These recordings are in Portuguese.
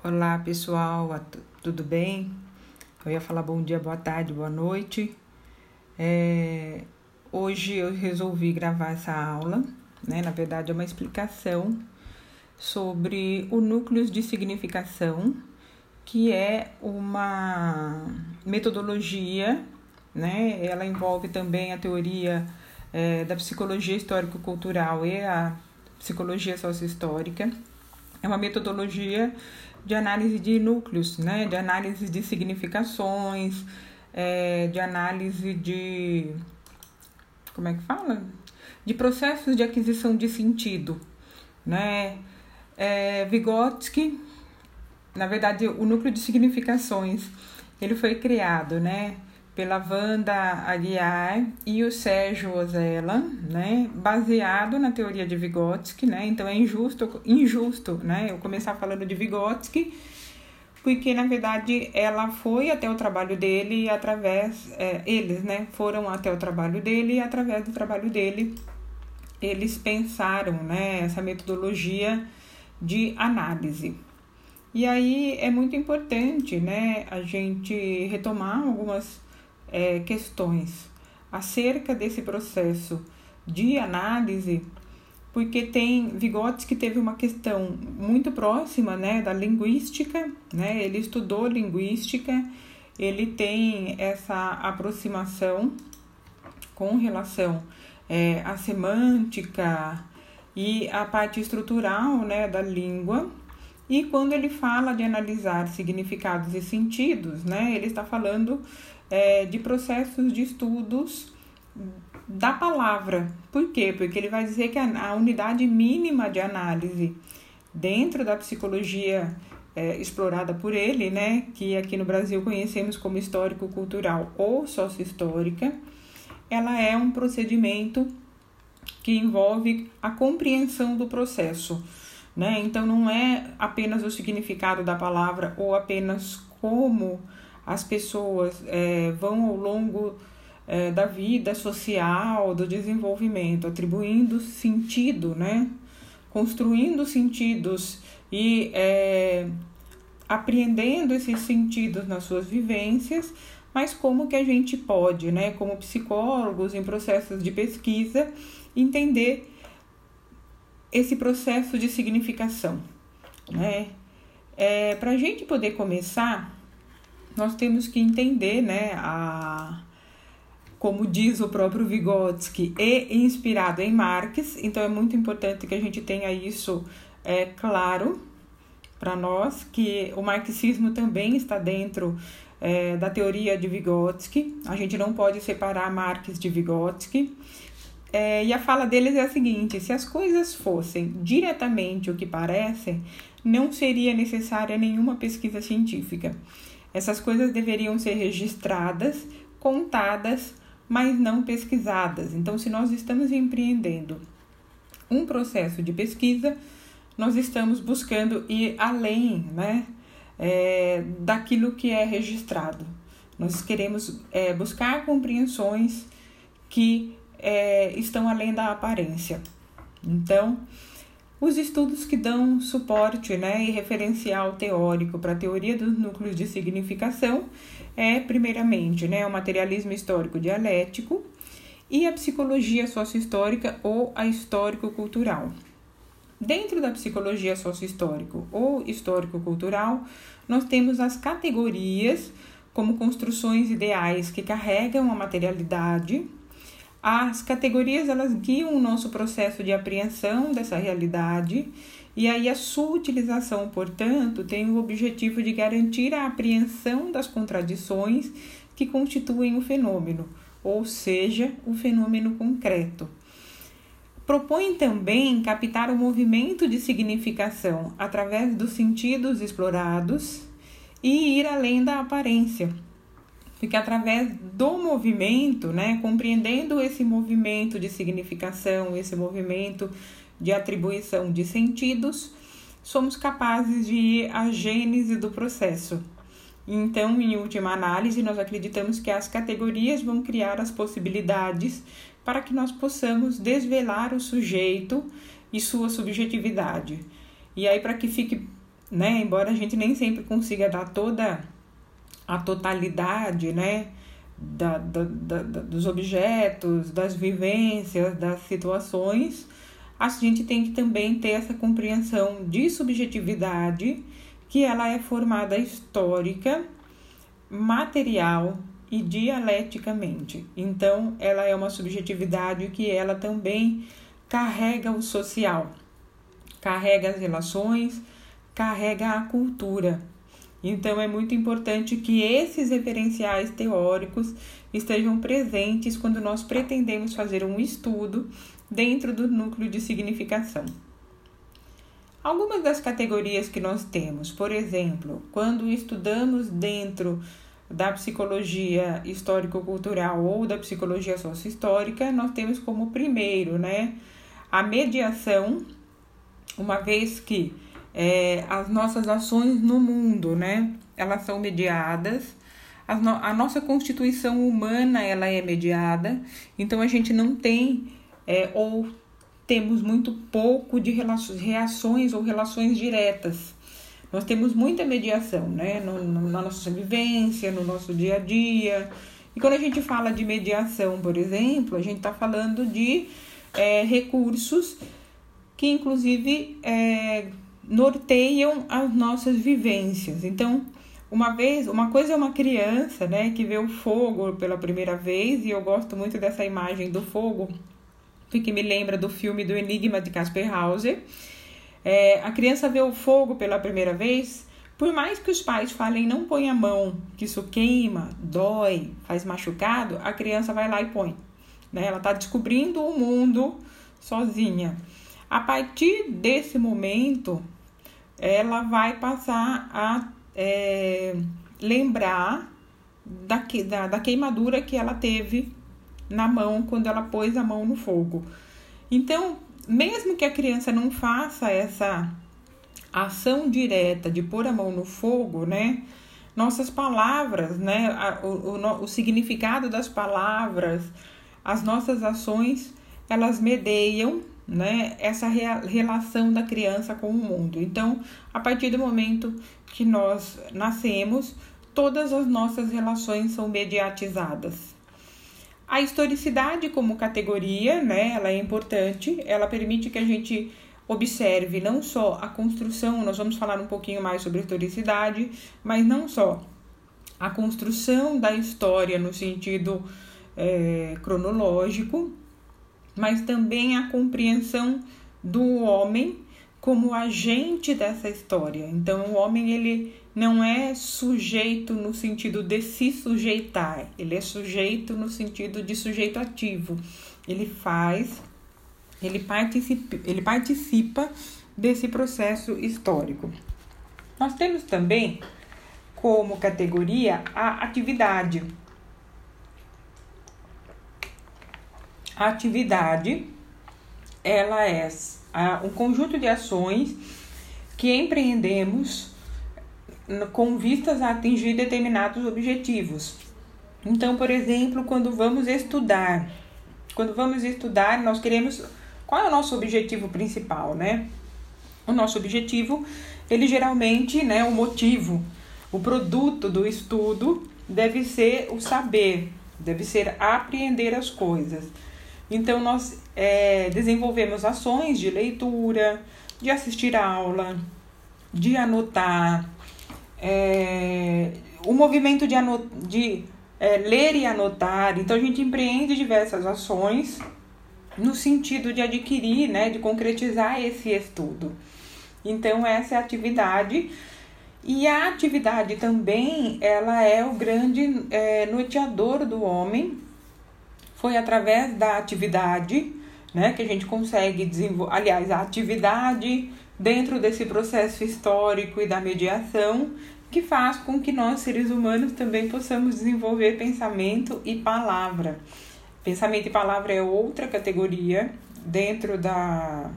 Olá pessoal, tudo bem? Eu ia falar bom dia, boa tarde, boa noite. É, hoje eu resolvi gravar essa aula, né? Na verdade, é uma explicação sobre o núcleo de significação, que é uma metodologia, né? Ela envolve também a teoria é, da psicologia histórico-cultural e a psicologia sociohistórica. É uma metodologia de análise de núcleos, né? de análise de significações, é, de análise de. Como é que fala? De processos de aquisição de sentido. Né? É, Vygotsky, na verdade, o núcleo de significações, ele foi criado, né? Pela Wanda Aguiar e o Sérgio Ozella, né, baseado na teoria de Vygotsky, né, então é injusto, injusto, né, eu começar falando de Vygotsky, porque na verdade ela foi até o trabalho dele e através, é, eles, né, foram até o trabalho dele e através do trabalho dele eles pensaram, né, essa metodologia de análise. E aí é muito importante, né, a gente retomar algumas é, questões acerca desse processo de análise, porque tem Vygotsky teve uma questão muito próxima, né, da linguística, né? Ele estudou linguística, ele tem essa aproximação com relação é, à semântica e à parte estrutural, né, da língua. E quando ele fala de analisar significados e sentidos, né, ele está falando é, de processos de estudos da palavra. Por quê? Porque ele vai dizer que a, a unidade mínima de análise dentro da psicologia é, explorada por ele, né, que aqui no Brasil conhecemos como histórico-cultural ou sócio-histórica, ela é um procedimento que envolve a compreensão do processo. Né? Então, não é apenas o significado da palavra ou apenas como as pessoas é, vão ao longo é, da vida social, do desenvolvimento, atribuindo sentido, né? Construindo sentidos e é, apreendendo esses sentidos nas suas vivências, mas como que a gente pode, né, como psicólogos em processos de pesquisa, entender esse processo de significação, né? É, Para a gente poder começar, nós temos que entender, né, a, como diz o próprio Vygotsky, e inspirado em Marx, então é muito importante que a gente tenha isso é, claro para nós, que o marxismo também está dentro é, da teoria de Vygotsky, a gente não pode separar Marx de Vygotsky, é, e a fala deles é a seguinte: se as coisas fossem diretamente o que parecem, não seria necessária nenhuma pesquisa científica. Essas coisas deveriam ser registradas, contadas, mas não pesquisadas. Então, se nós estamos empreendendo um processo de pesquisa, nós estamos buscando ir além né, é, daquilo que é registrado. Nós queremos é, buscar compreensões que é, estão além da aparência. Então, os estudos que dão suporte né, e referencial teórico para a teoria dos núcleos de significação é, primeiramente, né, o materialismo histórico dialético e a psicologia sociohistórica ou a histórico-cultural. Dentro da psicologia sociohistórico ou histórico-cultural, nós temos as categorias como construções ideais que carregam a materialidade, as categorias elas guiam o nosso processo de apreensão dessa realidade e aí a sua utilização, portanto, tem o objetivo de garantir a apreensão das contradições que constituem o fenômeno, ou seja, o fenômeno concreto. Propõe também captar o movimento de significação através dos sentidos explorados e ir além da aparência porque através do movimento, né, compreendendo esse movimento de significação, esse movimento de atribuição de sentidos, somos capazes de ir à gênese do processo. Então, em última análise, nós acreditamos que as categorias vão criar as possibilidades para que nós possamos desvelar o sujeito e sua subjetividade. E aí, para que fique né? Embora a gente nem sempre consiga dar toda a totalidade, né? Da, da, da, dos objetos, das vivências, das situações, a gente tem que também ter essa compreensão de subjetividade, que ela é formada histórica, material e dialeticamente. Então, ela é uma subjetividade que ela também carrega o social, carrega as relações, carrega a cultura. Então, é muito importante que esses referenciais teóricos estejam presentes quando nós pretendemos fazer um estudo dentro do núcleo de significação. Algumas das categorias que nós temos, por exemplo, quando estudamos dentro da psicologia histórico-cultural ou da psicologia sócio-histórica, nós temos como primeiro, né, a mediação, uma vez que é, as nossas ações no mundo, né? Elas são mediadas. A, no, a nossa constituição humana, ela é mediada. Então, a gente não tem é, ou temos muito pouco de reações ou relações diretas. Nós temos muita mediação, né? No, no, na nossa vivência, no nosso dia a dia. E quando a gente fala de mediação, por exemplo, a gente está falando de é, recursos que, inclusive, é, norteiam as nossas vivências. Então, uma vez, uma coisa é uma criança, né, que vê o fogo pela primeira vez, e eu gosto muito dessa imagem do fogo, porque me lembra do filme do Enigma de Casper Hauser. É, a criança vê o fogo pela primeira vez, por mais que os pais falem não põe a mão, que isso queima, dói, faz machucado, a criança vai lá e põe. Né? Ela está descobrindo o mundo sozinha. A partir desse momento, ela vai passar a é, lembrar da, da, da queimadura que ela teve na mão quando ela pôs a mão no fogo. Então, mesmo que a criança não faça essa ação direta de pôr a mão no fogo, né? Nossas palavras, né? O, o, o significado das palavras, as nossas ações, elas medeiam né, essa relação da criança com o mundo. Então, a partir do momento que nós nascemos, todas as nossas relações são mediatizadas. A historicidade como categoria, né, ela é importante, ela permite que a gente observe não só a construção, nós vamos falar um pouquinho mais sobre historicidade, mas não só a construção da história no sentido é, cronológico, mas também a compreensão do homem como agente dessa história. Então, o homem ele não é sujeito no sentido de se sujeitar, ele é sujeito no sentido de sujeito ativo. Ele faz, ele participa, ele participa desse processo histórico. Nós temos também como categoria a atividade. A atividade ela é um conjunto de ações que empreendemos com vistas a atingir determinados objetivos. Então, por exemplo, quando vamos estudar, quando vamos estudar, nós queremos qual é o nosso objetivo principal, né? O nosso objetivo, ele geralmente, né, o motivo, o produto do estudo deve ser o saber, deve ser apreender as coisas. Então, nós é, desenvolvemos ações de leitura, de assistir a aula, de anotar, é, o movimento de, anot de é, ler e anotar. Então, a gente empreende diversas ações no sentido de adquirir, né, de concretizar esse estudo. Então, essa é a atividade. E a atividade também, ela é o grande é, noteador do homem, foi através da atividade, né, que a gente consegue desenvolver, aliás, a atividade dentro desse processo histórico e da mediação, que faz com que nós, seres humanos, também possamos desenvolver pensamento e palavra. Pensamento e palavra é outra categoria dentro da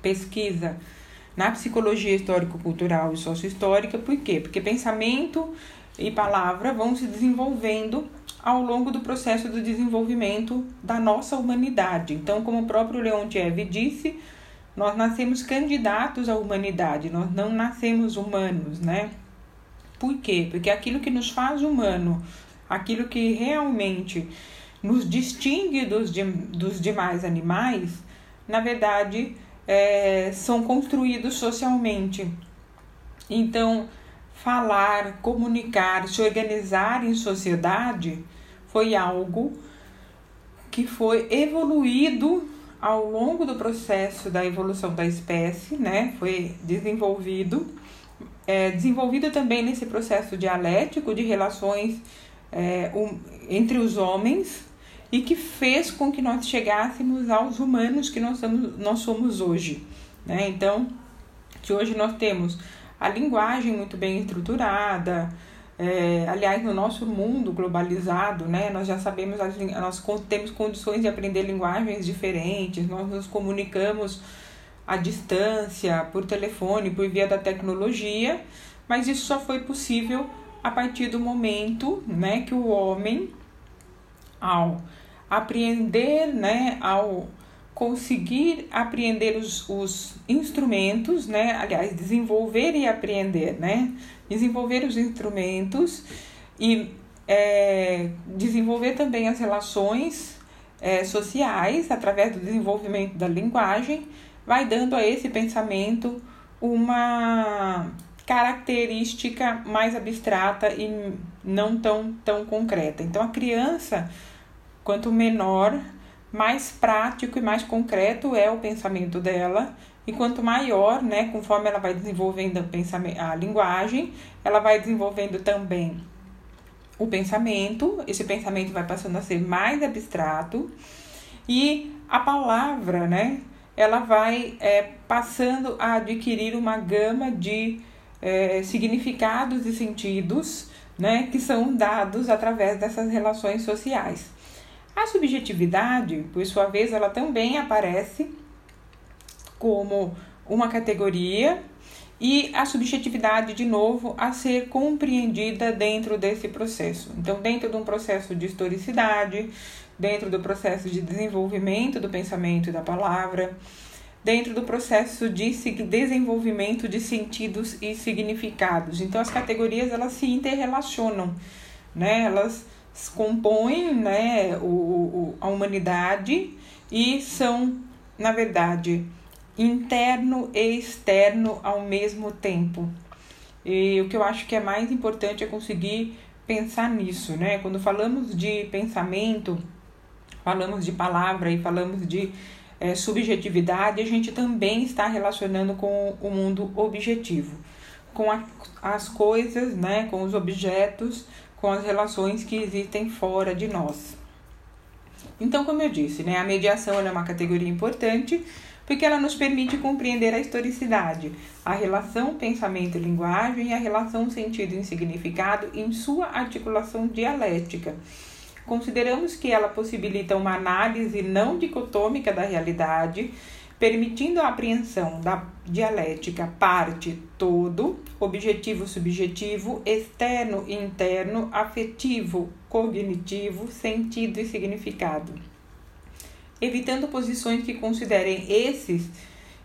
pesquisa na psicologia histórico-cultural e sociohistórica. Por quê? Porque pensamento e palavra vão se desenvolvendo ao longo do processo do desenvolvimento da nossa humanidade. Então, como o próprio Leontiev disse, nós nascemos candidatos à humanidade, nós não nascemos humanos, né? Por quê? Porque aquilo que nos faz humano, aquilo que realmente nos distingue dos, de, dos demais animais, na verdade, é, são construídos socialmente. Então, falar, comunicar, se organizar em sociedade foi algo que foi evoluído ao longo do processo da evolução da espécie, né? Foi desenvolvido, é, desenvolvido também nesse processo dialético de relações é, um, entre os homens e que fez com que nós chegássemos aos humanos que nós somos, nós somos hoje, né? Então, que hoje nós temos a linguagem muito bem estruturada, é, aliás, no nosso mundo globalizado, né, nós já sabemos, nós temos condições de aprender linguagens diferentes, nós nos comunicamos à distância, por telefone, por via da tecnologia, mas isso só foi possível a partir do momento né, que o homem, ao apreender, né, ao conseguir apreender os, os instrumentos, né, aliás, desenvolver e aprender, né, desenvolver os instrumentos e é, desenvolver também as relações é, sociais através do desenvolvimento da linguagem, vai dando a esse pensamento uma característica mais abstrata e não tão, tão concreta. Então, a criança, quanto menor, mais prático e mais concreto é o pensamento dela. E quanto maior, né, conforme ela vai desenvolvendo a, a linguagem, ela vai desenvolvendo também o pensamento, esse pensamento vai passando a ser mais abstrato. E a palavra, né, ela vai é, passando a adquirir uma gama de é, significados e sentidos, né, que são dados através dessas relações sociais. A subjetividade, por sua vez, ela também aparece como uma categoria e a subjetividade, de novo, a ser compreendida dentro desse processo. Então, dentro de um processo de historicidade, dentro do processo de desenvolvimento do pensamento e da palavra, dentro do processo de desenvolvimento de sentidos e significados. Então, as categorias elas se interrelacionam, né? Elas compõem né, o, o, a humanidade e são, na verdade, interno e externo ao mesmo tempo. E o que eu acho que é mais importante é conseguir pensar nisso, né? Quando falamos de pensamento, falamos de palavra e falamos de é, subjetividade, a gente também está relacionando com o mundo objetivo, com a, as coisas, né? Com os objetos, com as relações que existem fora de nós. Então, como eu disse, né, a mediação é uma categoria importante porque ela nos permite compreender a historicidade, a relação pensamento e linguagem e a relação sentido e significado em sua articulação dialética. Consideramos que ela possibilita uma análise não dicotômica da realidade, permitindo a apreensão da dialética parte todo, objetivo subjetivo, externo e interno, afetivo, cognitivo, sentido e significado evitando posições que considerem esses,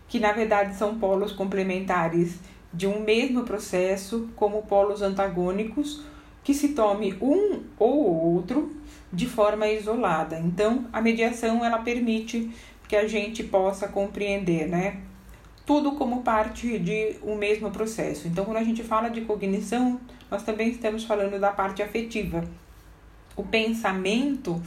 que na verdade são polos complementares de um mesmo processo, como polos antagônicos, que se tome um ou outro de forma isolada. Então, a mediação ela permite que a gente possa compreender, né? Tudo como parte de um mesmo processo. Então, quando a gente fala de cognição, nós também estamos falando da parte afetiva. O pensamento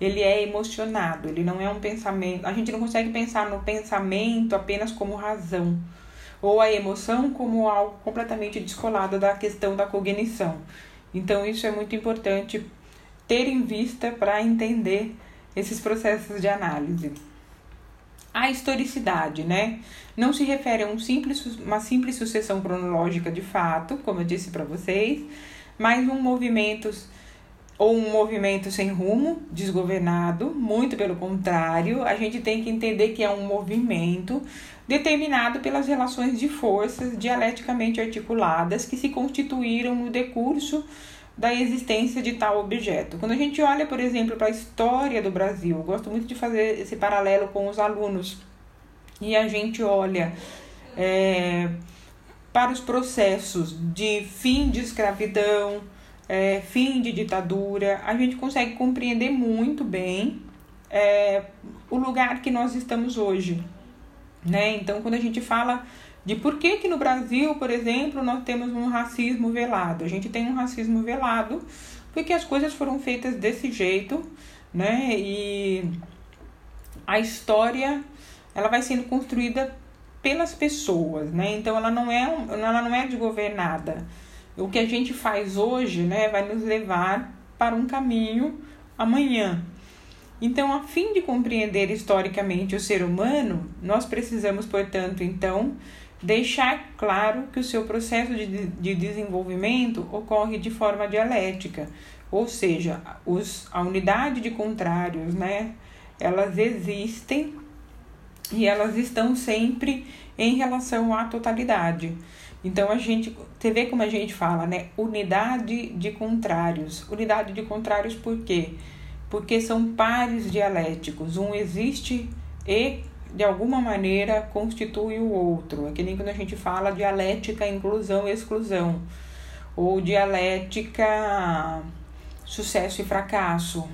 ele é emocionado, ele não é um pensamento. A gente não consegue pensar no pensamento apenas como razão, ou a emoção como algo completamente descolado da questão da cognição. Então, isso é muito importante ter em vista para entender esses processos de análise. A historicidade, né? Não se refere a um simples, uma simples sucessão cronológica de fato, como eu disse para vocês, mas um movimento ou um movimento sem rumo, desgovernado, muito pelo contrário, a gente tem que entender que é um movimento determinado pelas relações de forças dialeticamente articuladas que se constituíram no decurso da existência de tal objeto. Quando a gente olha, por exemplo, para a história do Brasil, gosto muito de fazer esse paralelo com os alunos. e a gente olha é, para os processos de fim de escravidão, é, fim de ditadura, a gente consegue compreender muito bem é, o lugar que nós estamos hoje. Né? Então, quando a gente fala de por que, que no Brasil, por exemplo, nós temos um racismo velado, a gente tem um racismo velado porque as coisas foram feitas desse jeito, né? E a história ela vai sendo construída pelas pessoas, né? Então ela não é ela não é desgovernada. O que a gente faz hoje, né, vai nos levar para um caminho amanhã. Então, a fim de compreender historicamente o ser humano, nós precisamos, portanto, então, deixar claro que o seu processo de, de desenvolvimento ocorre de forma dialética, ou seja, os, a unidade de contrários, né, elas existem e elas estão sempre em relação à totalidade. Então a gente, você vê como a gente fala, né? Unidade de contrários. Unidade de contrários por quê? Porque são pares dialéticos. Um existe e de alguma maneira constitui o outro. É que nem quando a gente fala dialética inclusão e exclusão, ou dialética sucesso e fracasso,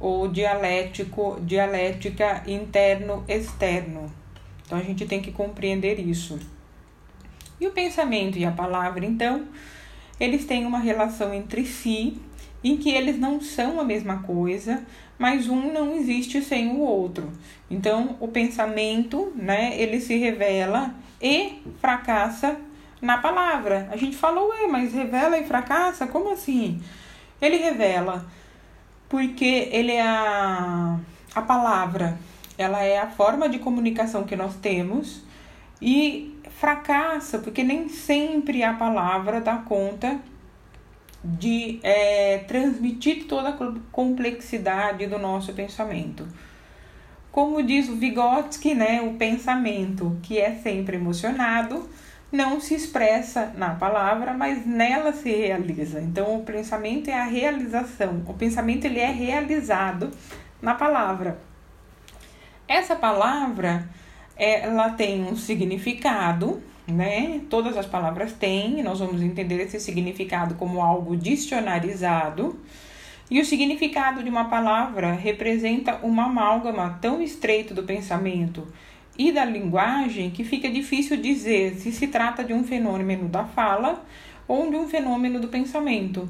ou dialético, dialética interno-externo. Então a gente tem que compreender isso. E o pensamento e a palavra, então, eles têm uma relação entre si, em que eles não são a mesma coisa, mas um não existe sem o outro. Então, o pensamento, né, ele se revela e fracassa na palavra. A gente falou, ué, mas revela e fracassa? Como assim? Ele revela porque ele é a, a palavra, ela é a forma de comunicação que nós temos e fracassa, porque nem sempre a palavra dá conta de é, transmitir toda a complexidade do nosso pensamento. Como diz o Vygotsky, né, o pensamento que é sempre emocionado não se expressa na palavra, mas nela se realiza. Então, o pensamento é a realização. O pensamento ele é realizado na palavra. Essa palavra ela tem um significado, né? Todas as palavras têm, nós vamos entender esse significado como algo dicionarizado. E o significado de uma palavra representa uma amálgama tão estreito do pensamento e da linguagem que fica difícil dizer se se trata de um fenômeno da fala ou de um fenômeno do pensamento.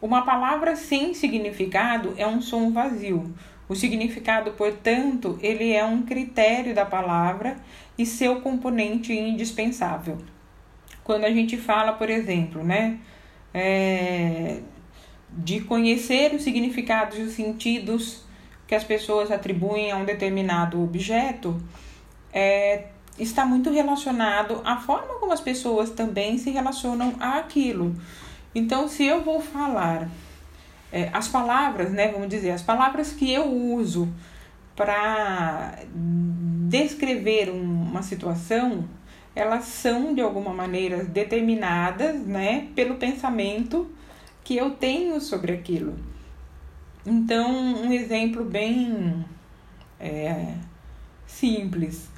Uma palavra sem significado é um som vazio, o significado, portanto, ele é um critério da palavra e seu componente indispensável. Quando a gente fala, por exemplo, né, é, de conhecer os significados e os sentidos que as pessoas atribuem a um determinado objeto, é, está muito relacionado à forma como as pessoas também se relacionam àquilo. Então, se eu vou falar é, as palavras, né, vamos dizer, as palavras que eu uso para descrever uma situação, elas são de alguma maneira determinadas, né, pelo pensamento que eu tenho sobre aquilo. Então, um exemplo bem é, simples.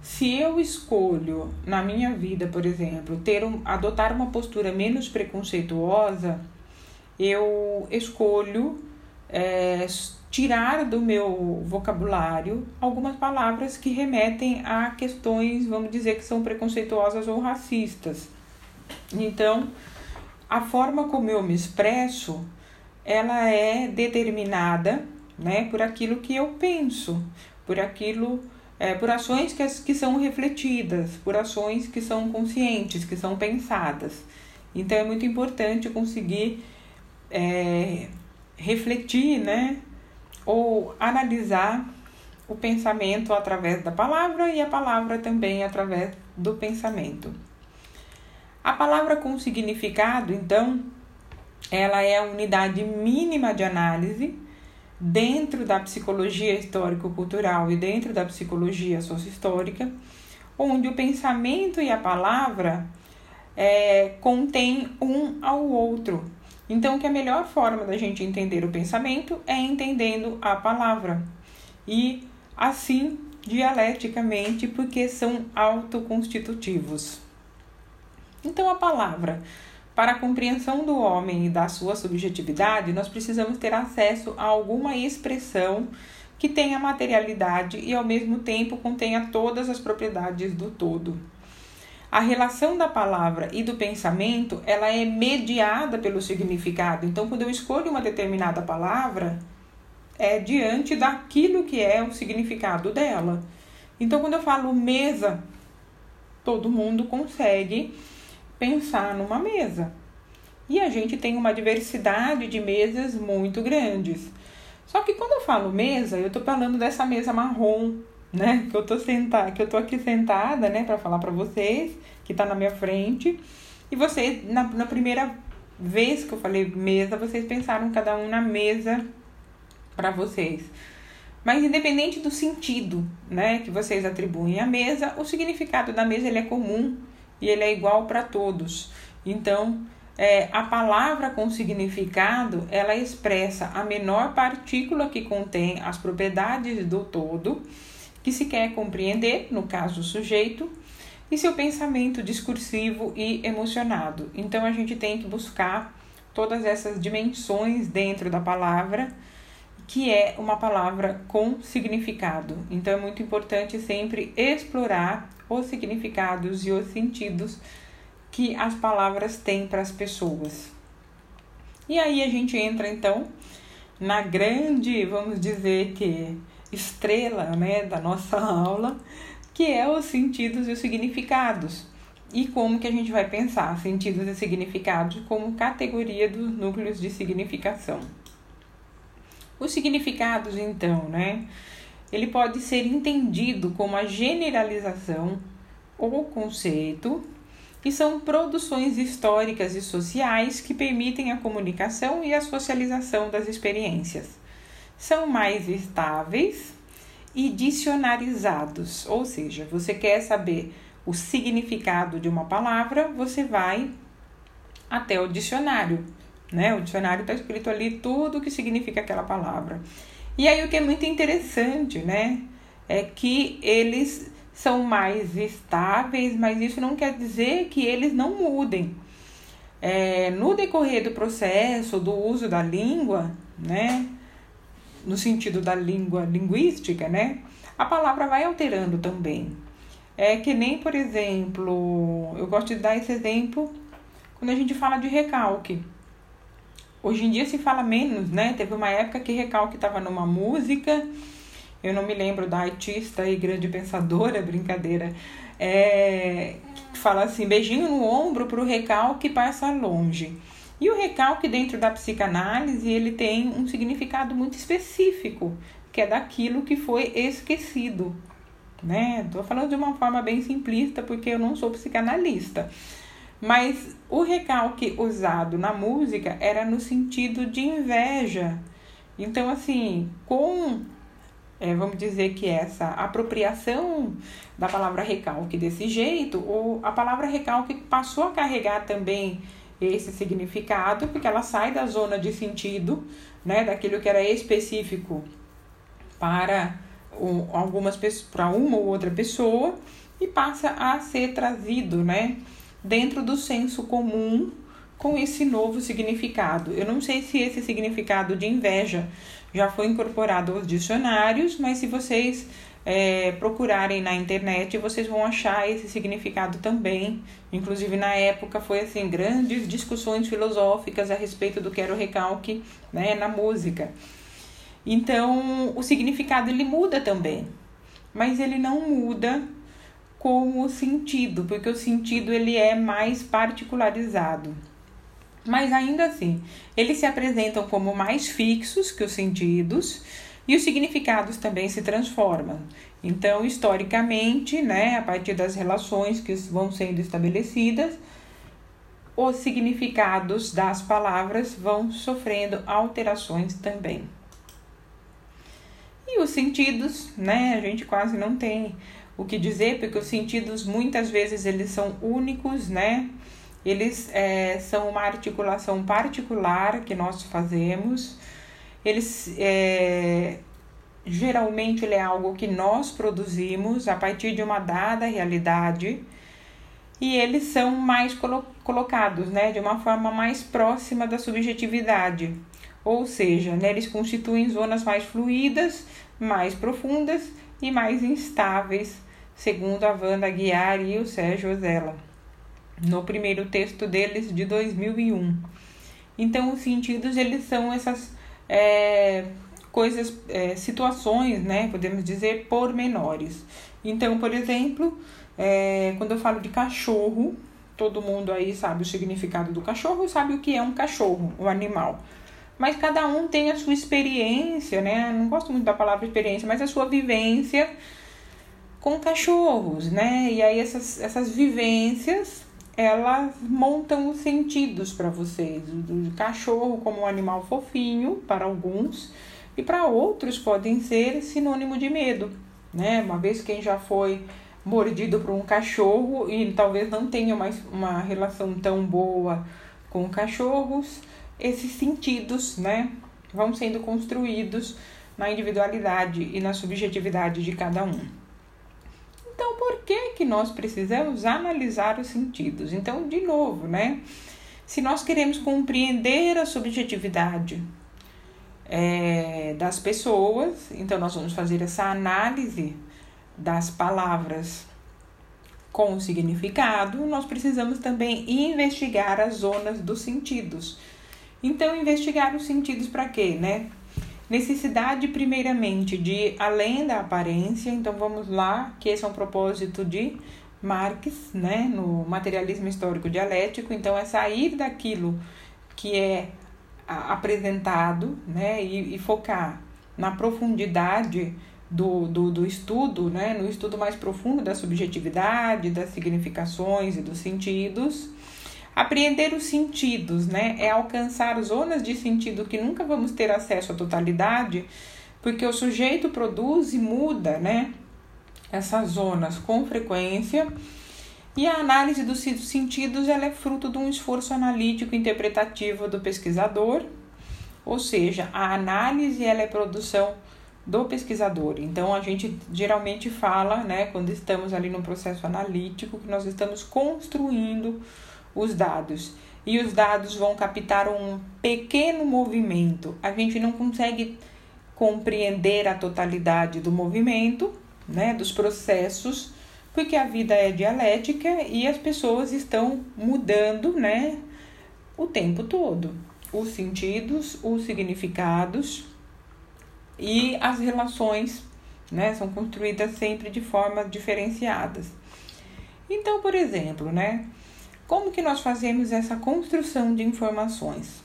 Se eu escolho na minha vida, por exemplo, ter um, adotar uma postura menos preconceituosa, eu escolho é, tirar do meu vocabulário algumas palavras que remetem a questões, vamos dizer, que são preconceituosas ou racistas. Então, a forma como eu me expresso, ela é determinada, né, por aquilo que eu penso, por aquilo, é, por ações que, que são refletidas, por ações que são conscientes, que são pensadas. Então, é muito importante conseguir é, refletir, né? Ou analisar o pensamento através da palavra e a palavra também através do pensamento. A palavra com significado, então, ela é a unidade mínima de análise dentro da psicologia histórico-cultural e dentro da psicologia sociohistórica, onde o pensamento e a palavra é, contêm um ao outro. Então, que a melhor forma da gente entender o pensamento é entendendo a palavra. E assim dialeticamente porque são autoconstitutivos. Então, a palavra, para a compreensão do homem e da sua subjetividade, nós precisamos ter acesso a alguma expressão que tenha materialidade e ao mesmo tempo contenha todas as propriedades do todo. A relação da palavra e do pensamento, ela é mediada pelo significado. Então, quando eu escolho uma determinada palavra, é diante daquilo que é o significado dela. Então, quando eu falo mesa, todo mundo consegue pensar numa mesa. E a gente tem uma diversidade de mesas muito grandes. Só que quando eu falo mesa, eu tô falando dessa mesa marrom, né? Que eu tô sentada, que eu tô aqui sentada, né, para falar para vocês, que tá na minha frente. E vocês na, na primeira vez que eu falei mesa, vocês pensaram cada um na mesa para vocês. Mas independente do sentido, né, que vocês atribuem à mesa, o significado da mesa ele é comum e ele é igual para todos. Então, é, a palavra com significado ela expressa a menor partícula que contém as propriedades do todo que se quer compreender, no caso o sujeito, e seu pensamento discursivo e emocionado. Então a gente tem que buscar todas essas dimensões dentro da palavra, que é uma palavra com significado. Então é muito importante sempre explorar os significados e os sentidos que as palavras têm para as pessoas. E aí a gente entra então na grande, vamos dizer que estrela, né, da nossa aula, que é os sentidos e os significados. E como que a gente vai pensar sentidos e significados como categoria dos núcleos de significação. Os significados, então, né? Ele pode ser entendido como a generalização ou conceito, que são produções históricas e sociais que permitem a comunicação e a socialização das experiências. São mais estáveis e dicionarizados, ou seja, você quer saber o significado de uma palavra, você vai até o dicionário, né? O dicionário está escrito ali tudo o que significa aquela palavra. E aí o que é muito interessante, né, é que eles são mais estáveis, mas isso não quer dizer que eles não mudem. É, no decorrer do processo do uso da língua, né, no sentido da língua linguística, né, a palavra vai alterando também. É que nem, por exemplo, eu gosto de dar esse exemplo quando a gente fala de recalque. Hoje em dia se fala menos, né? Teve uma época que recalque estava numa música eu não me lembro da artista e grande pensadora, brincadeira, é, que fala assim, beijinho no ombro para o recalque passa longe. E o recalque dentro da psicanálise, ele tem um significado muito específico, que é daquilo que foi esquecido. Né? Tô falando de uma forma bem simplista, porque eu não sou psicanalista. Mas o recalque usado na música era no sentido de inveja. Então, assim, com é, vamos dizer que essa apropriação da palavra recalque desse jeito, ou a palavra recalque passou a carregar também esse significado, porque ela sai da zona de sentido, né, daquilo que era específico para um, algumas para uma ou outra pessoa e passa a ser trazido, né, dentro do senso comum com esse novo significado. Eu não sei se esse significado de inveja já foi incorporado aos dicionários, mas se vocês é, procurarem na internet, vocês vão achar esse significado também. Inclusive, na época, foi assim, grandes discussões filosóficas a respeito do que era o recalque né, na música. Então, o significado ele muda também, mas ele não muda com o sentido, porque o sentido ele é mais particularizado. Mas ainda assim, eles se apresentam como mais fixos que os sentidos e os significados também se transformam. Então, historicamente, né, a partir das relações que vão sendo estabelecidas, os significados das palavras vão sofrendo alterações também. E os sentidos, né, a gente quase não tem o que dizer, porque os sentidos muitas vezes eles são únicos, né? Eles é, são uma articulação particular que nós fazemos. Eles é, geralmente ele é algo que nós produzimos a partir de uma dada realidade e eles são mais colo colocados, né, de uma forma mais próxima da subjetividade. Ou seja, né, eles constituem zonas mais fluídas, mais profundas e mais instáveis, segundo a Wanda Guiar e o Sérgio Ozella, no primeiro texto deles de 2001. Então, os sentidos eles são essas é, coisas, é, situações, né, podemos dizer, pormenores. Então, por exemplo, é, quando eu falo de cachorro, todo mundo aí sabe o significado do cachorro, sabe o que é um cachorro, o animal. Mas cada um tem a sua experiência, né? Não gosto muito da palavra experiência, mas a sua vivência com cachorros, né? E aí essas, essas vivências elas montam os sentidos para vocês. O cachorro como um animal fofinho para alguns e para outros podem ser sinônimo de medo, né? Uma vez quem já foi mordido por um cachorro e talvez não tenha mais uma relação tão boa com cachorros, esses sentidos, né, vão sendo construídos na individualidade e na subjetividade de cada um. Então, por que que nós precisamos analisar os sentidos? Então, de novo, né? Se nós queremos compreender a subjetividade é, das pessoas, então nós vamos fazer essa análise das palavras com o significado, nós precisamos também investigar as zonas dos sentidos. Então, investigar os sentidos para quê, né? Necessidade, primeiramente, de além da aparência. Então, vamos lá, que esse é um propósito de Marx, né, no materialismo histórico dialético. Então, é sair daquilo que é apresentado, né, e, e focar na profundidade do, do, do estudo, né, no estudo mais profundo da subjetividade, das significações e dos sentidos. Apreender os sentidos, né, é alcançar zonas de sentido que nunca vamos ter acesso à totalidade, porque o sujeito produz e muda, né, essas zonas com frequência. E a análise dos sentidos ela é fruto de um esforço analítico interpretativo do pesquisador, ou seja, a análise ela é produção do pesquisador. Então a gente geralmente fala, né, quando estamos ali no processo analítico, que nós estamos construindo os dados. E os dados vão captar um pequeno movimento. A gente não consegue compreender a totalidade do movimento, né, dos processos, porque a vida é dialética e as pessoas estão mudando, né, o tempo todo. Os sentidos, os significados, e as relações né, são construídas sempre de formas diferenciadas. Então, por exemplo, né, como que nós fazemos essa construção de informações?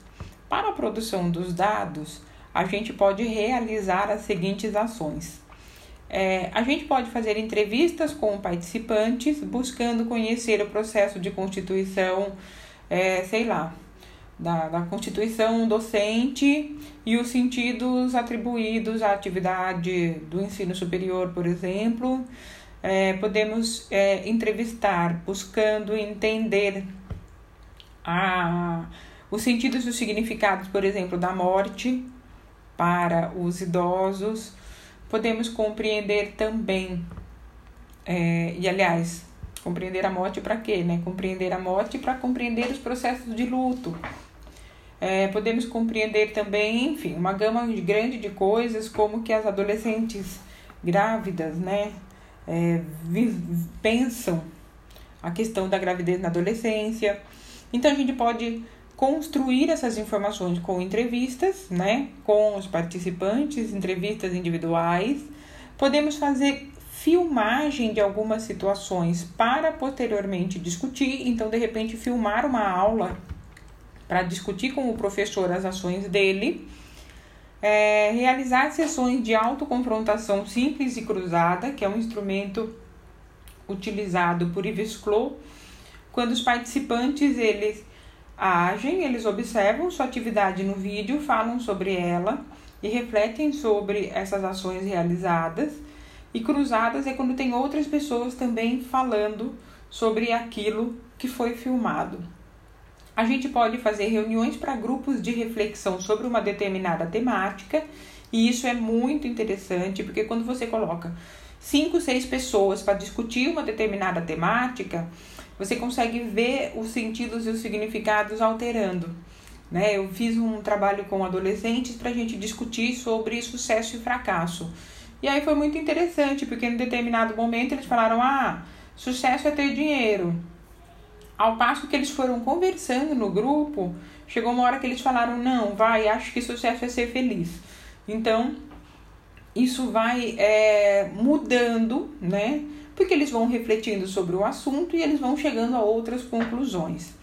Para a produção dos dados, a gente pode realizar as seguintes ações. É, a gente pode fazer entrevistas com participantes, buscando conhecer o processo de constituição, é, sei lá, da, da constituição docente e os sentidos atribuídos à atividade do ensino superior, por exemplo. É, podemos é, entrevistar buscando entender a, os sentidos e os significados, por exemplo, da morte para os idosos. Podemos compreender também, é, e aliás, compreender a morte para quê? Né? Compreender a morte para compreender os processos de luto é, podemos compreender também, enfim, uma gama grande de coisas, como que as adolescentes grávidas, né, é, pensam a questão da gravidez na adolescência. Então a gente pode construir essas informações com entrevistas, né, com os participantes, entrevistas individuais. Podemos fazer filmagem de algumas situações para posteriormente discutir. Então, de repente, filmar uma aula para discutir com o professor as ações dele, é, realizar sessões de autoconfrontação simples e cruzada, que é um instrumento utilizado por Yves Clos, quando os participantes eles agem, eles observam sua atividade no vídeo, falam sobre ela e refletem sobre essas ações realizadas. E cruzadas é quando tem outras pessoas também falando sobre aquilo que foi filmado. A gente pode fazer reuniões para grupos de reflexão sobre uma determinada temática, e isso é muito interessante, porque quando você coloca cinco, seis pessoas para discutir uma determinada temática, você consegue ver os sentidos e os significados alterando. Né? Eu fiz um trabalho com adolescentes para a gente discutir sobre sucesso e fracasso. E aí foi muito interessante, porque em determinado momento eles falaram: ah, sucesso é ter dinheiro. Ao passo que eles foram conversando no grupo, chegou uma hora que eles falaram: não, vai, acho que sucesso é ser feliz. Então, isso vai é, mudando, né? Porque eles vão refletindo sobre o assunto e eles vão chegando a outras conclusões.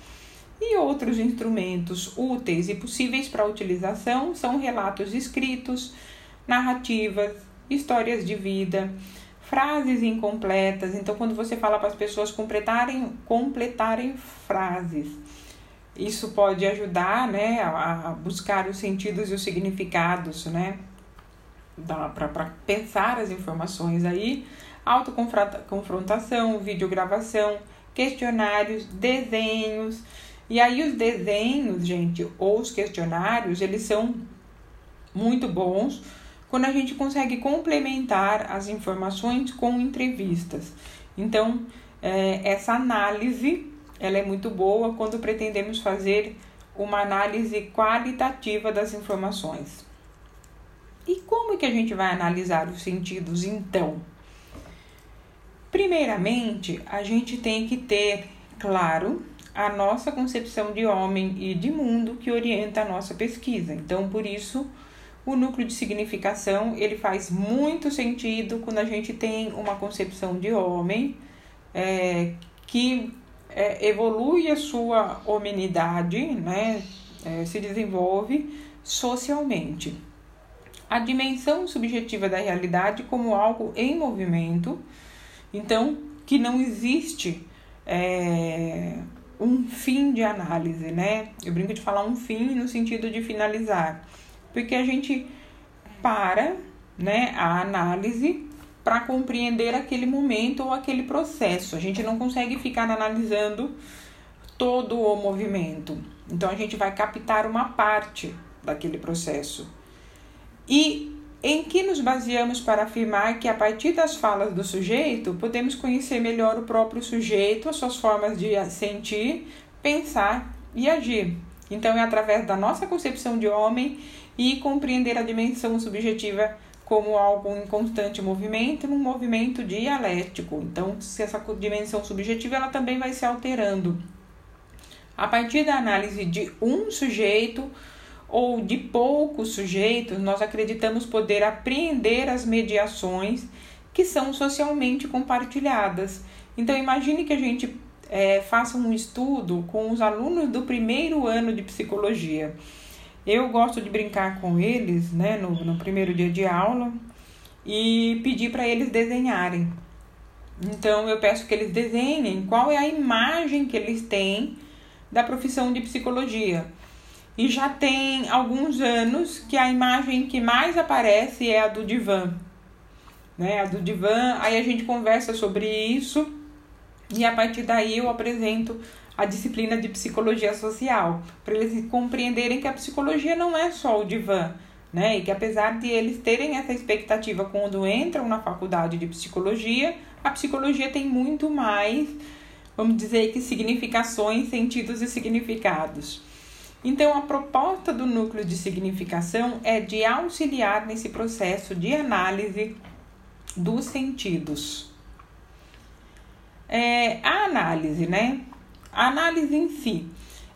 E outros instrumentos úteis e possíveis para utilização são relatos escritos, narrativas, histórias de vida, frases incompletas. Então, quando você fala para as pessoas completarem, completarem frases, isso pode ajudar né, a, buscar os sentidos e os significados, né? Para pensar as informações aí. Autoconfrontação, videogravação, questionários, desenhos. E aí os desenhos, gente, ou os questionários, eles são muito bons quando a gente consegue complementar as informações com entrevistas. Então, é, essa análise ela é muito boa quando pretendemos fazer uma análise qualitativa das informações. E como é que a gente vai analisar os sentidos então? Primeiramente, a gente tem que ter claro a nossa concepção de homem e de mundo que orienta a nossa pesquisa. Então, por isso, o núcleo de significação ele faz muito sentido quando a gente tem uma concepção de homem é, que é, evolui a sua hominidade, né, é, se desenvolve socialmente. A dimensão subjetiva da realidade como algo em movimento, então que não existe é, um fim de análise, né? Eu brinco de falar um fim no sentido de finalizar porque a gente para né, a análise para compreender aquele momento ou aquele processo. A gente não consegue ficar analisando todo o movimento. Então a gente vai captar uma parte daquele processo. E em que nos baseamos para afirmar que a partir das falas do sujeito podemos conhecer melhor o próprio sujeito, as suas formas de sentir, pensar e agir. Então é através da nossa concepção de homem e compreender a dimensão subjetiva como algo em constante movimento, num movimento dialético. Então, se essa dimensão subjetiva ela também vai se alterando. A partir da análise de um sujeito ou de poucos sujeitos, nós acreditamos poder apreender as mediações que são socialmente compartilhadas. Então, imagine que a gente é, faça um estudo com os alunos do primeiro ano de psicologia. Eu gosto de brincar com eles, né, no, no primeiro dia de aula e pedir para eles desenharem. Então eu peço que eles desenhem qual é a imagem que eles têm da profissão de psicologia. E já tem alguns anos que a imagem que mais aparece é a do divã. Né? A do divã, aí a gente conversa sobre isso e a partir daí eu apresento a disciplina de psicologia social, para eles compreenderem que a psicologia não é só o divã, né? E que apesar de eles terem essa expectativa quando entram na faculdade de psicologia, a psicologia tem muito mais, vamos dizer que significações, sentidos e significados. Então, a proposta do núcleo de significação é de auxiliar nesse processo de análise dos sentidos. É, a análise, né? A análise em si,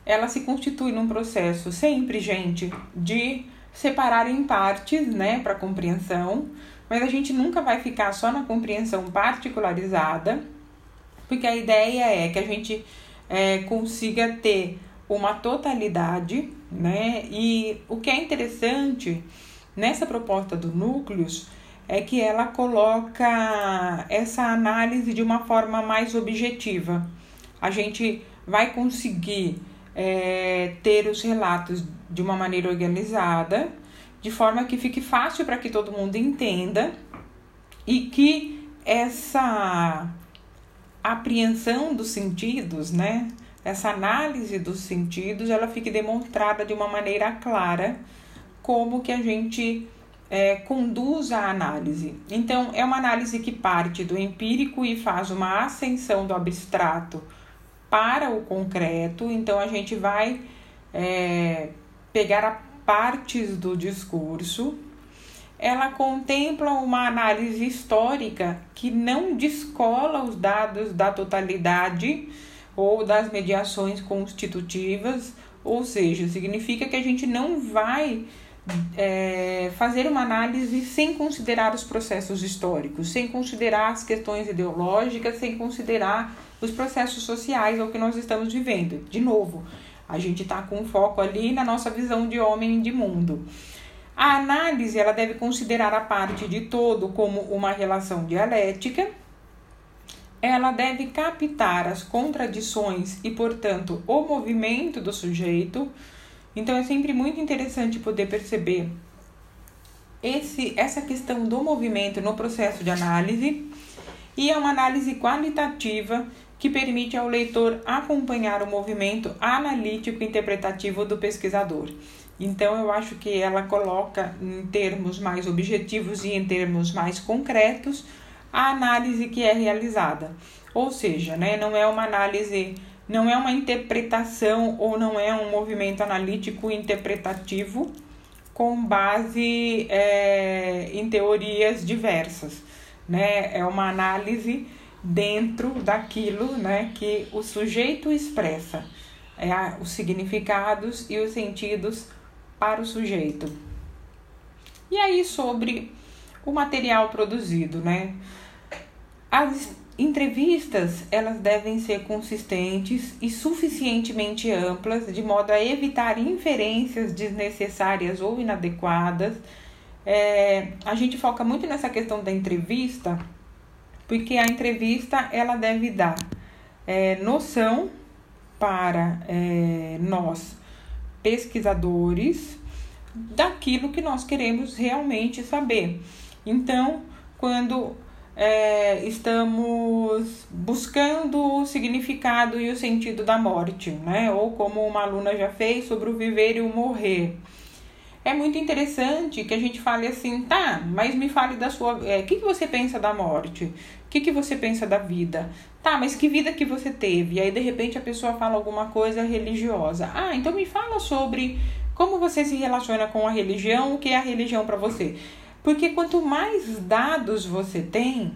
ela se constitui num processo sempre, gente, de separar em partes, né, para compreensão, mas a gente nunca vai ficar só na compreensão particularizada, porque a ideia é que a gente é, consiga ter uma totalidade, né? E o que é interessante nessa proposta do núcleos é que ela coloca essa análise de uma forma mais objetiva. A gente vai conseguir é, ter os relatos de uma maneira organizada, de forma que fique fácil para que todo mundo entenda e que essa apreensão dos sentidos, né, essa análise dos sentidos ela fique demonstrada de uma maneira clara como que a gente é, conduz a análise. Então, é uma análise que parte do empírico e faz uma ascensão do abstrato para o concreto. Então, a gente vai é, pegar partes do discurso. Ela contempla uma análise histórica que não descola os dados da totalidade ou das mediações constitutivas, ou seja, significa que a gente não vai é, fazer uma análise sem considerar os processos históricos, sem considerar as questões ideológicas, sem considerar os processos sociais ao que nós estamos vivendo. De novo, a gente está com foco ali na nossa visão de homem de mundo. A análise ela deve considerar a parte de todo como uma relação dialética ela deve captar as contradições e, portanto, o movimento do sujeito. Então é sempre muito interessante poder perceber esse, essa questão do movimento no processo de análise e é uma análise qualitativa que permite ao leitor acompanhar o movimento analítico interpretativo do pesquisador. Então eu acho que ela coloca em termos mais objetivos e em termos mais concretos a análise que é realizada. Ou seja, né, não é uma análise, não é uma interpretação ou não é um movimento analítico interpretativo com base é, em teorias diversas. Né? É uma análise dentro daquilo né, que o sujeito expressa, é, os significados e os sentidos para o sujeito. E aí sobre o material produzido, né? As entrevistas, elas devem ser consistentes e suficientemente amplas, de modo a evitar inferências desnecessárias ou inadequadas. É, a gente foca muito nessa questão da entrevista, porque a entrevista ela deve dar é, noção para é, nós pesquisadores daquilo que nós queremos realmente saber. Então, quando é, estamos buscando o significado e o sentido da morte, né? Ou como uma aluna já fez sobre o viver e o morrer. É muito interessante que a gente fale assim, tá, mas me fale da sua. O é, que, que você pensa da morte? O que, que você pensa da vida? Tá, mas que vida que você teve? E aí, de repente, a pessoa fala alguma coisa religiosa. Ah, então me fala sobre como você se relaciona com a religião, o que é a religião para você. Porque quanto mais dados você tem,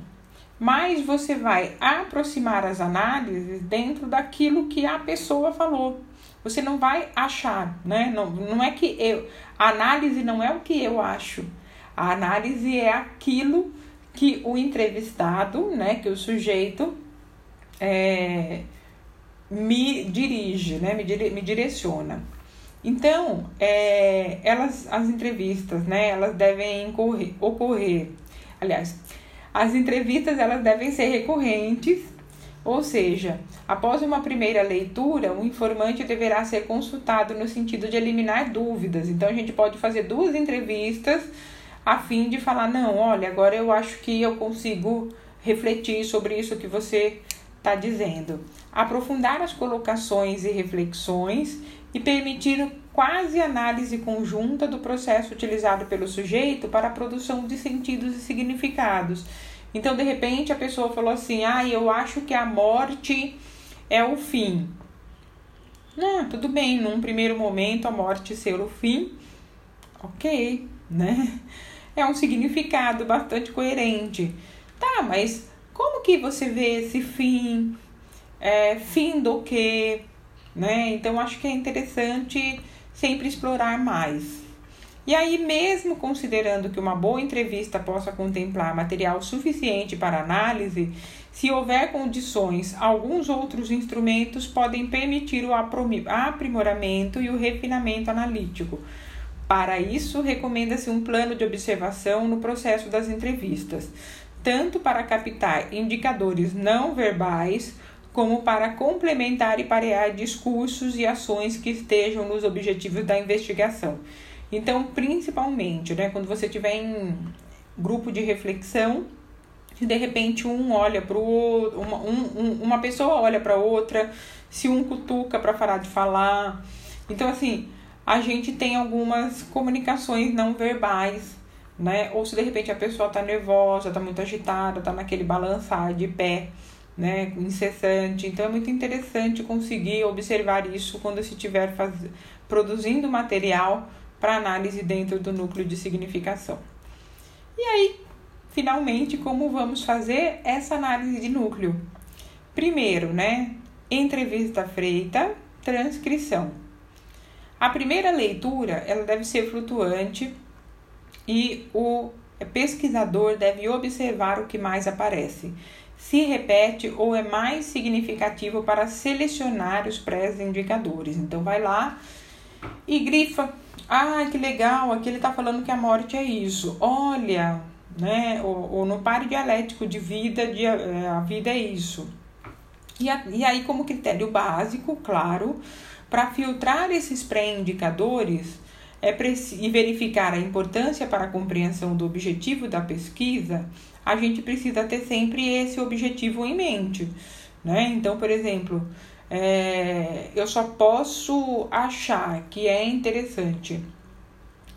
mais você vai aproximar as análises dentro daquilo que a pessoa falou. Você não vai achar, né? Não, não é que eu. A análise não é o que eu acho. A análise é aquilo que o entrevistado, né? Que o sujeito é, me dirige, né? Me, dire, me direciona. Então, é, elas, as entrevistas, né, elas devem ocorrer, ocorrer, aliás, as entrevistas elas devem ser recorrentes, ou seja, após uma primeira leitura, o informante deverá ser consultado no sentido de eliminar dúvidas. Então, a gente pode fazer duas entrevistas a fim de falar, não, olha, agora eu acho que eu consigo refletir sobre isso que você está dizendo. Aprofundar as colocações e reflexões e permitir quase análise conjunta do processo utilizado pelo sujeito para a produção de sentidos e significados. Então, de repente, a pessoa falou assim: "Ah, eu acho que a morte é o fim". Ah, tudo bem, num primeiro momento a morte ser o fim, ok, né? É um significado bastante coerente. Tá, mas como que você vê esse fim? É, fim do que? né? Então acho que é interessante sempre explorar mais. E aí, mesmo considerando que uma boa entrevista possa contemplar material suficiente para análise, se houver condições, alguns outros instrumentos podem permitir o aprimoramento e o refinamento analítico. Para isso, recomenda-se um plano de observação no processo das entrevistas, tanto para captar indicadores não verbais como para complementar e parear discursos e ações que estejam nos objetivos da investigação. Então, principalmente, né, quando você tiver em grupo de reflexão, de repente um olha para o outro, uma, um, uma pessoa olha para outra, se um cutuca para parar de falar. Então, assim, a gente tem algumas comunicações não verbais, né? Ou se de repente a pessoa tá nervosa, tá muito agitada, tá naquele balançar de pé, né? Incessante. Então, é muito interessante conseguir observar isso quando se estiver faz... produzindo material para análise dentro do núcleo de significação. E aí, finalmente, como vamos fazer essa análise de núcleo? Primeiro, né? entrevista feita, transcrição. A primeira leitura ela deve ser flutuante e o pesquisador deve observar o que mais aparece, se repete ou é mais significativo para selecionar os pré-indicadores. Então vai lá e grifa. Ah, que legal, aqui ele está falando que a morte é isso. Olha, né? Ou, ou no pare dialético de vida, de, eh, a vida é isso. E, a, e aí, como critério básico, claro, para filtrar esses pré-indicadores é e verificar a importância para a compreensão do objetivo da pesquisa, a gente precisa ter sempre esse objetivo em mente. Né? Então, por exemplo, é, eu só posso achar que é interessante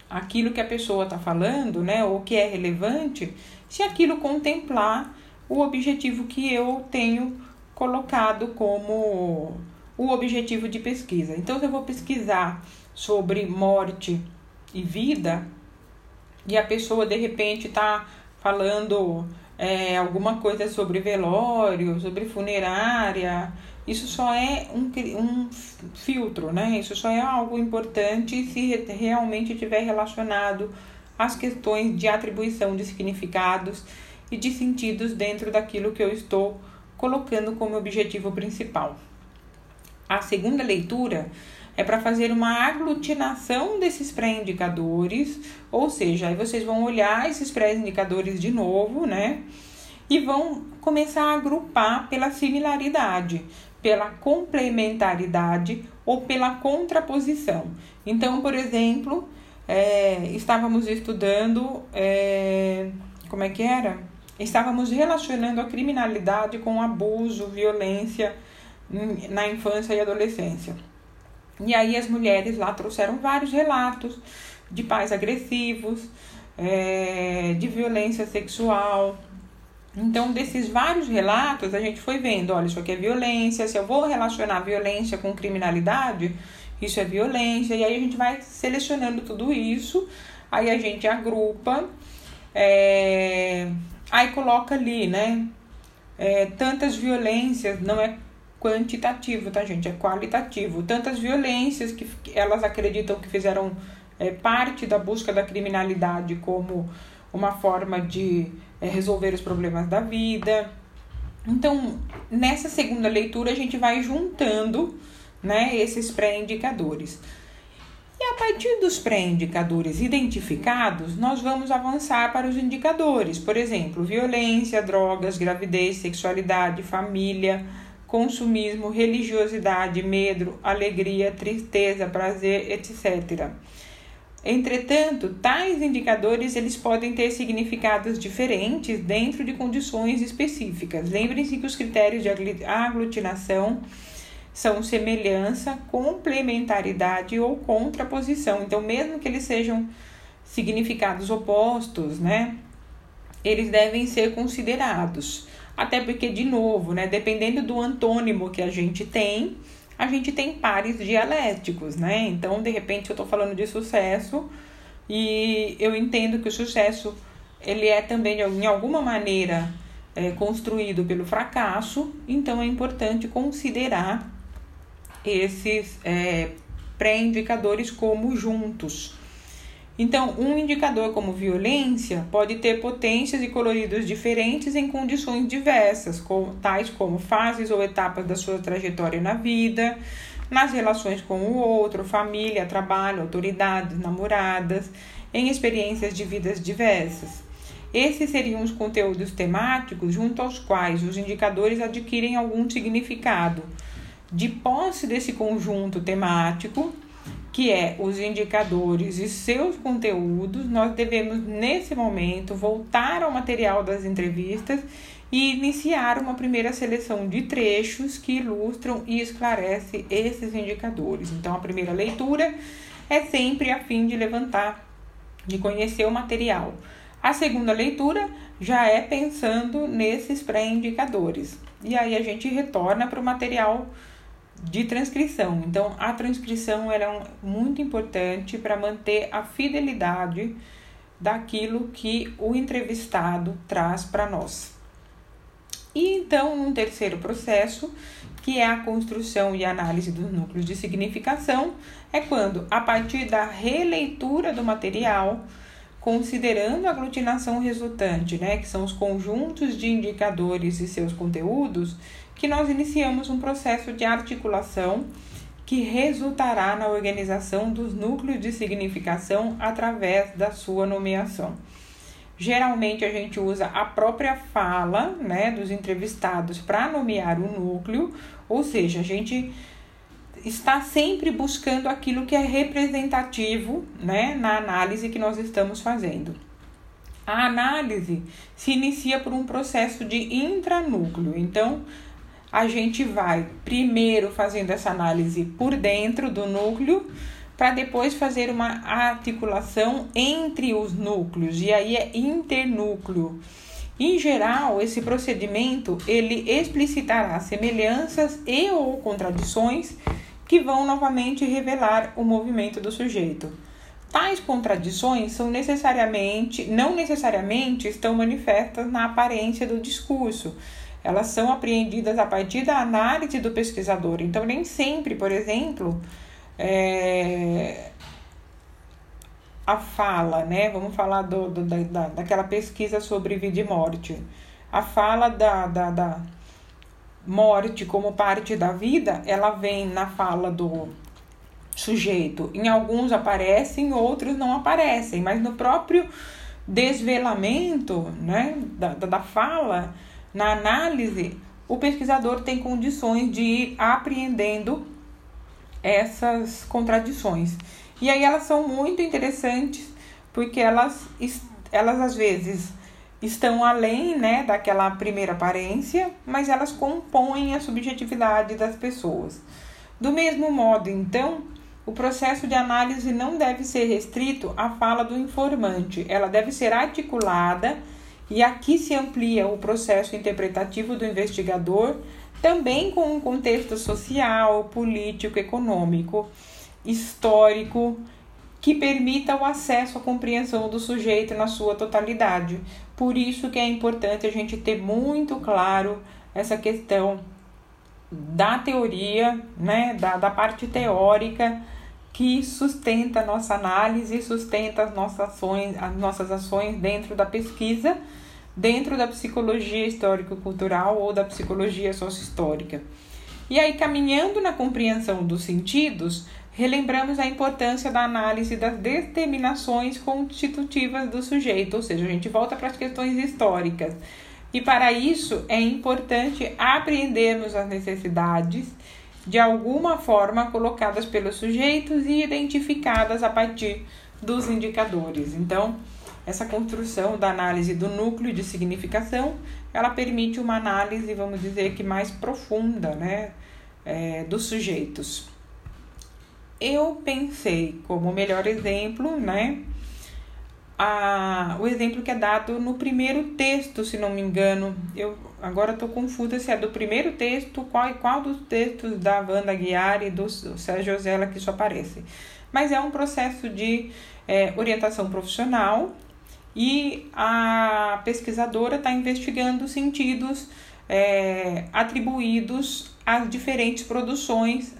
aquilo que a pessoa está falando, né, ou que é relevante, se aquilo contemplar o objetivo que eu tenho colocado como o objetivo de pesquisa. Então, se eu vou pesquisar sobre morte e vida e a pessoa de repente está falando é, alguma coisa sobre velório, sobre funerária, isso só é um, um filtro, né? Isso só é algo importante se realmente estiver relacionado às questões de atribuição de significados e de sentidos dentro daquilo que eu estou colocando como objetivo principal. A segunda leitura é para fazer uma aglutinação desses pré-indicadores, ou seja, aí vocês vão olhar esses pré-indicadores de novo, né? E vão começar a agrupar pela similaridade, pela complementaridade ou pela contraposição. Então, por exemplo, é, estávamos estudando. É, como é que era? Estávamos relacionando a criminalidade com abuso, violência na infância e adolescência. E aí as mulheres lá trouxeram vários relatos de pais agressivos, é, de violência sexual. Então, desses vários relatos, a gente foi vendo, olha, isso aqui é violência, se eu vou relacionar violência com criminalidade, isso é violência, e aí a gente vai selecionando tudo isso, aí a gente agrupa. É, Aí coloca ali, né? É, tantas violências, não é quantitativo, tá, gente? É qualitativo. Tantas violências que elas acreditam que fizeram é, parte da busca da criminalidade como uma forma de é, resolver os problemas da vida. Então, nessa segunda leitura, a gente vai juntando né, esses pré-indicadores. E a partir dos pré-indicadores identificados, nós vamos avançar para os indicadores, por exemplo, violência, drogas, gravidez, sexualidade, família, consumismo, religiosidade, medo, alegria, tristeza, prazer, etc. Entretanto, tais indicadores eles podem ter significados diferentes dentro de condições específicas. Lembrem-se que os critérios de aglutinação são semelhança, complementaridade ou contraposição. Então, mesmo que eles sejam significados opostos, né, eles devem ser considerados. Até porque, de novo, né, dependendo do antônimo que a gente tem, a gente tem pares dialéticos, né? Então, de repente, eu estou falando de sucesso e eu entendo que o sucesso ele é também, em alguma maneira, é, construído pelo fracasso, então é importante considerar esses é, pré-indicadores como juntos. Então, um indicador como violência pode ter potências e coloridos diferentes em condições diversas, tais como fases ou etapas da sua trajetória na vida, nas relações com o outro, família, trabalho, autoridades, namoradas, em experiências de vidas diversas. Esses seriam os conteúdos temáticos junto aos quais os indicadores adquirem algum significado de posse desse conjunto temático, que é os indicadores e seus conteúdos, nós devemos, nesse momento, voltar ao material das entrevistas e iniciar uma primeira seleção de trechos que ilustram e esclarecem esses indicadores. Então, a primeira leitura é sempre a fim de levantar, de conhecer o material. A segunda leitura já é pensando nesses pré-indicadores. E aí a gente retorna para o material de transcrição. Então, a transcrição é muito importante para manter a fidelidade daquilo que o entrevistado traz para nós. E então, um terceiro processo, que é a construção e análise dos núcleos de significação, é quando, a partir da releitura do material, considerando a aglutinação resultante, né, que são os conjuntos de indicadores e seus conteúdos, que nós iniciamos um processo de articulação que resultará na organização dos núcleos de significação através da sua nomeação. Geralmente a gente usa a própria fala né, dos entrevistados para nomear o núcleo, ou seja, a gente está sempre buscando aquilo que é representativo né, na análise que nós estamos fazendo. A análise se inicia por um processo de intranúcleo. Então, a gente vai primeiro fazendo essa análise por dentro do núcleo, para depois fazer uma articulação entre os núcleos, e aí é internúcleo. Em geral, esse procedimento ele explicitará semelhanças e ou contradições que vão novamente revelar o movimento do sujeito. Tais contradições são necessariamente, não necessariamente estão manifestas na aparência do discurso. Elas são apreendidas a partir da análise do pesquisador. Então, nem sempre, por exemplo, é, a fala, né? Vamos falar do, do, da, daquela pesquisa sobre vida e morte. A fala da, da, da morte como parte da vida, ela vem na fala do sujeito. Em alguns aparecem, outros não aparecem, mas no próprio desvelamento né, da, da fala, na análise, o pesquisador tem condições de ir apreendendo essas contradições. E aí elas são muito interessantes porque elas, elas às vezes estão além né, daquela primeira aparência, mas elas compõem a subjetividade das pessoas. Do mesmo modo, então, o processo de análise não deve ser restrito à fala do informante, ela deve ser articulada e aqui se amplia o processo interpretativo do investigador também com um contexto social, político, econômico, histórico, que permita o acesso à compreensão do sujeito na sua totalidade. Por isso que é importante a gente ter muito claro essa questão da teoria, né, da, da parte teórica que sustenta a nossa análise, sustenta as nossas ações, as nossas ações dentro da pesquisa dentro da psicologia histórico-cultural ou da psicologia sócio-histórica. E aí, caminhando na compreensão dos sentidos, relembramos a importância da análise das determinações constitutivas do sujeito, ou seja, a gente volta para as questões históricas. E para isso é importante apreendermos as necessidades de alguma forma colocadas pelos sujeitos e identificadas a partir dos indicadores. Então, essa construção da análise do núcleo de significação, ela permite uma análise, vamos dizer que mais profunda, né, é, dos sujeitos. Eu pensei como melhor exemplo, né, a, o exemplo que é dado no primeiro texto, se não me engano. Eu agora estou confusa se é do primeiro texto, qual qual dos textos da Wanda Guiar e do Sérgio Osella que isso aparece. Mas é um processo de é, orientação profissional e a pesquisadora está investigando sentidos é, atribuídos às diferentes produções,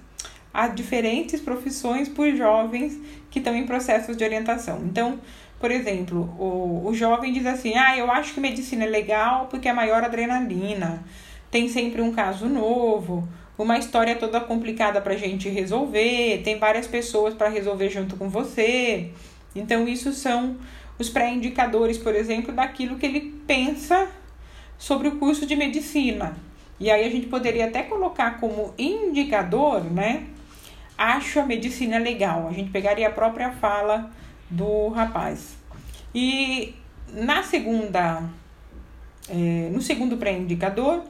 a diferentes profissões por jovens que estão em processos de orientação. Então, por exemplo, o, o jovem diz assim: Ah, eu acho que medicina é legal porque é maior adrenalina, tem sempre um caso novo, uma história toda complicada para gente resolver, tem várias pessoas para resolver junto com você. Então, isso são os pré-indicadores, por exemplo, daquilo que ele pensa sobre o curso de medicina. E aí a gente poderia até colocar como indicador, né? Acho a medicina legal. A gente pegaria a própria fala do rapaz. E na segunda é, no segundo pré-indicador,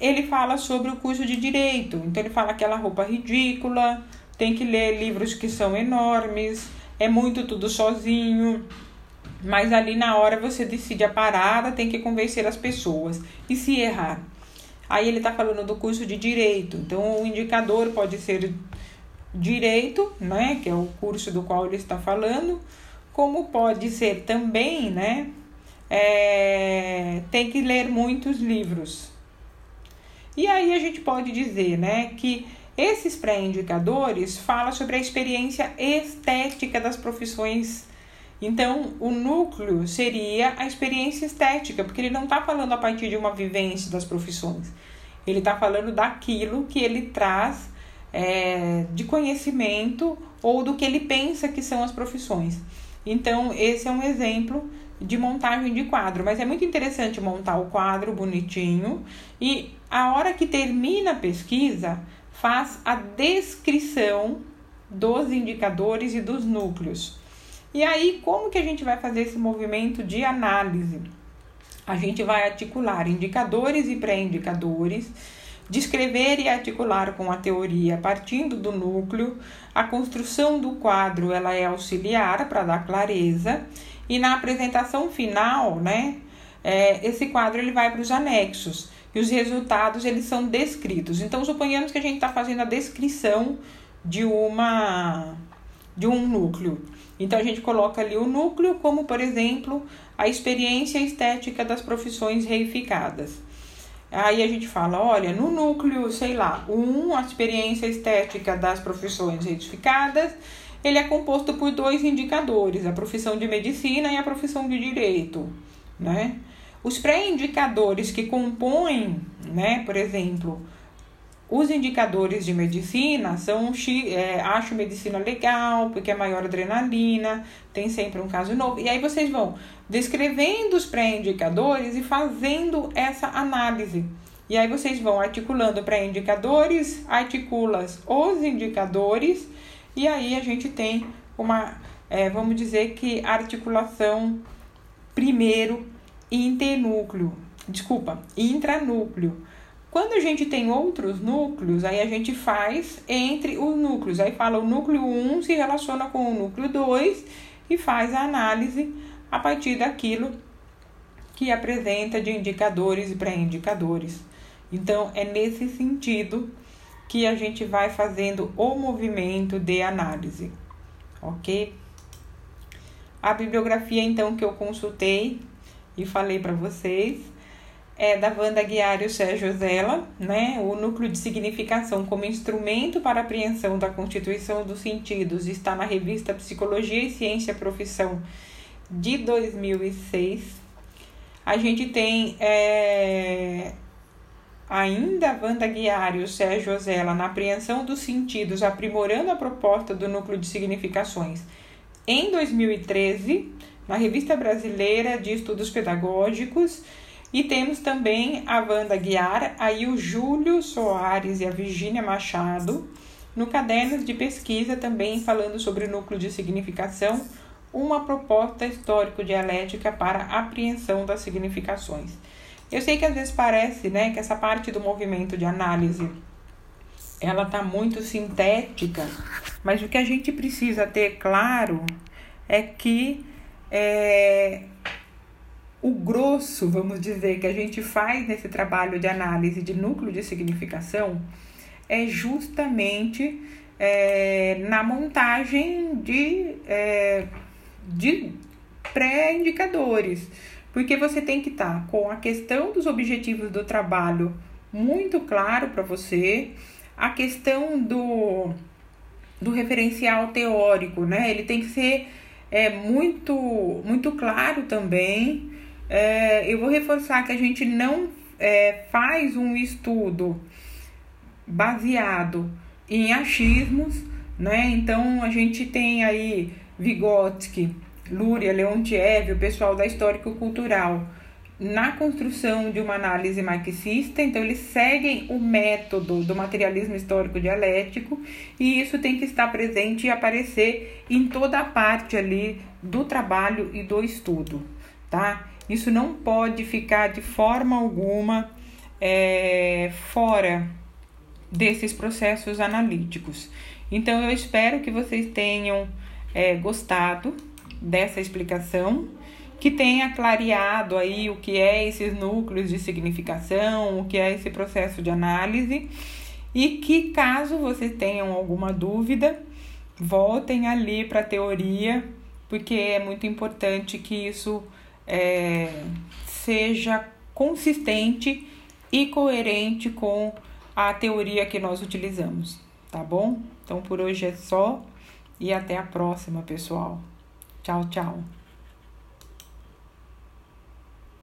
ele fala sobre o curso de direito. Então, ele fala aquela roupa ridícula, tem que ler livros que são enormes, é muito tudo sozinho. Mas ali na hora você decide a parada, tem que convencer as pessoas. E se errar? Aí ele está falando do curso de direito. Então, o indicador pode ser direito, né, que é o curso do qual ele está falando, como pode ser também, né, é, tem que ler muitos livros. E aí a gente pode dizer, né, que esses pré-indicadores falam sobre a experiência estética das profissões. Então, o núcleo seria a experiência estética, porque ele não está falando a partir de uma vivência das profissões. Ele está falando daquilo que ele traz é, de conhecimento ou do que ele pensa que são as profissões. Então, esse é um exemplo de montagem de quadro, mas é muito interessante montar o quadro bonitinho e a hora que termina a pesquisa, faz a descrição dos indicadores e dos núcleos. E aí, como que a gente vai fazer esse movimento de análise? A gente vai articular indicadores e pré-indicadores, descrever e articular com a teoria partindo do núcleo. A construção do quadro ela é auxiliar para dar clareza e na apresentação final, né, é, esse quadro ele vai para os anexos e os resultados eles são descritos. Então suponhamos que a gente está fazendo a descrição de uma de um núcleo. Então a gente coloca ali o núcleo como, por exemplo, a experiência estética das profissões reificadas. Aí a gente fala, olha, no núcleo, sei lá, um, a experiência estética das profissões reificadas, ele é composto por dois indicadores, a profissão de medicina e a profissão de direito, né? Os pré-indicadores que compõem, né, por exemplo, os indicadores de medicina são é, acho medicina legal, porque é maior adrenalina, tem sempre um caso novo. E aí vocês vão descrevendo os pré-indicadores e fazendo essa análise. E aí vocês vão articulando pré-indicadores, articulas os indicadores, e aí a gente tem uma, é, vamos dizer que articulação primeiro internúcleo, desculpa, intranúcleo quando a gente tem outros núcleos, aí a gente faz entre os núcleos. Aí fala o núcleo 1 se relaciona com o núcleo 2 e faz a análise a partir daquilo que apresenta de indicadores e pré-indicadores. Então, é nesse sentido que a gente vai fazendo o movimento de análise, ok? A bibliografia, então, que eu consultei e falei para vocês é da Wanda Guiário Sérgio Zella, né? O núcleo de significação como instrumento para apreensão da constituição dos sentidos está na revista Psicologia e Ciência Profissão de 2006. A gente tem é, ainda Wanda Guiário Sérgio Zella na apreensão dos sentidos, aprimorando a proposta do núcleo de significações em 2013, na Revista Brasileira de Estudos Pedagógicos e temos também a Wanda Guiar, aí o Júlio Soares e a Virgínia Machado, no caderno de pesquisa também falando sobre o núcleo de significação, uma proposta histórico-dialética para apreensão das significações. Eu sei que às vezes parece né, que essa parte do movimento de análise ela está muito sintética, mas o que a gente precisa ter claro é que é, o grosso, vamos dizer, que a gente faz nesse trabalho de análise de núcleo de significação é justamente é, na montagem de, é, de pré-indicadores, porque você tem que estar tá com a questão dos objetivos do trabalho muito claro para você, a questão do, do referencial teórico, né? Ele tem que ser é, muito, muito claro também é, eu vou reforçar que a gente não é, faz um estudo baseado em achismos, né? Então a gente tem aí Vygotsky, Luria, Leontiev, o pessoal da histórico-cultural na construção de uma análise marxista, então eles seguem o método do materialismo histórico dialético e isso tem que estar presente e aparecer em toda a parte ali do trabalho e do estudo, tá? Isso não pode ficar de forma alguma é, fora desses processos analíticos. Então, eu espero que vocês tenham é, gostado dessa explicação, que tenha clareado aí o que é esses núcleos de significação, o que é esse processo de análise e que caso vocês tenham alguma dúvida, voltem ali para a teoria, porque é muito importante que isso é, seja consistente e coerente com a teoria que nós utilizamos, tá bom? Então por hoje é só e até a próxima, pessoal. Tchau, tchau.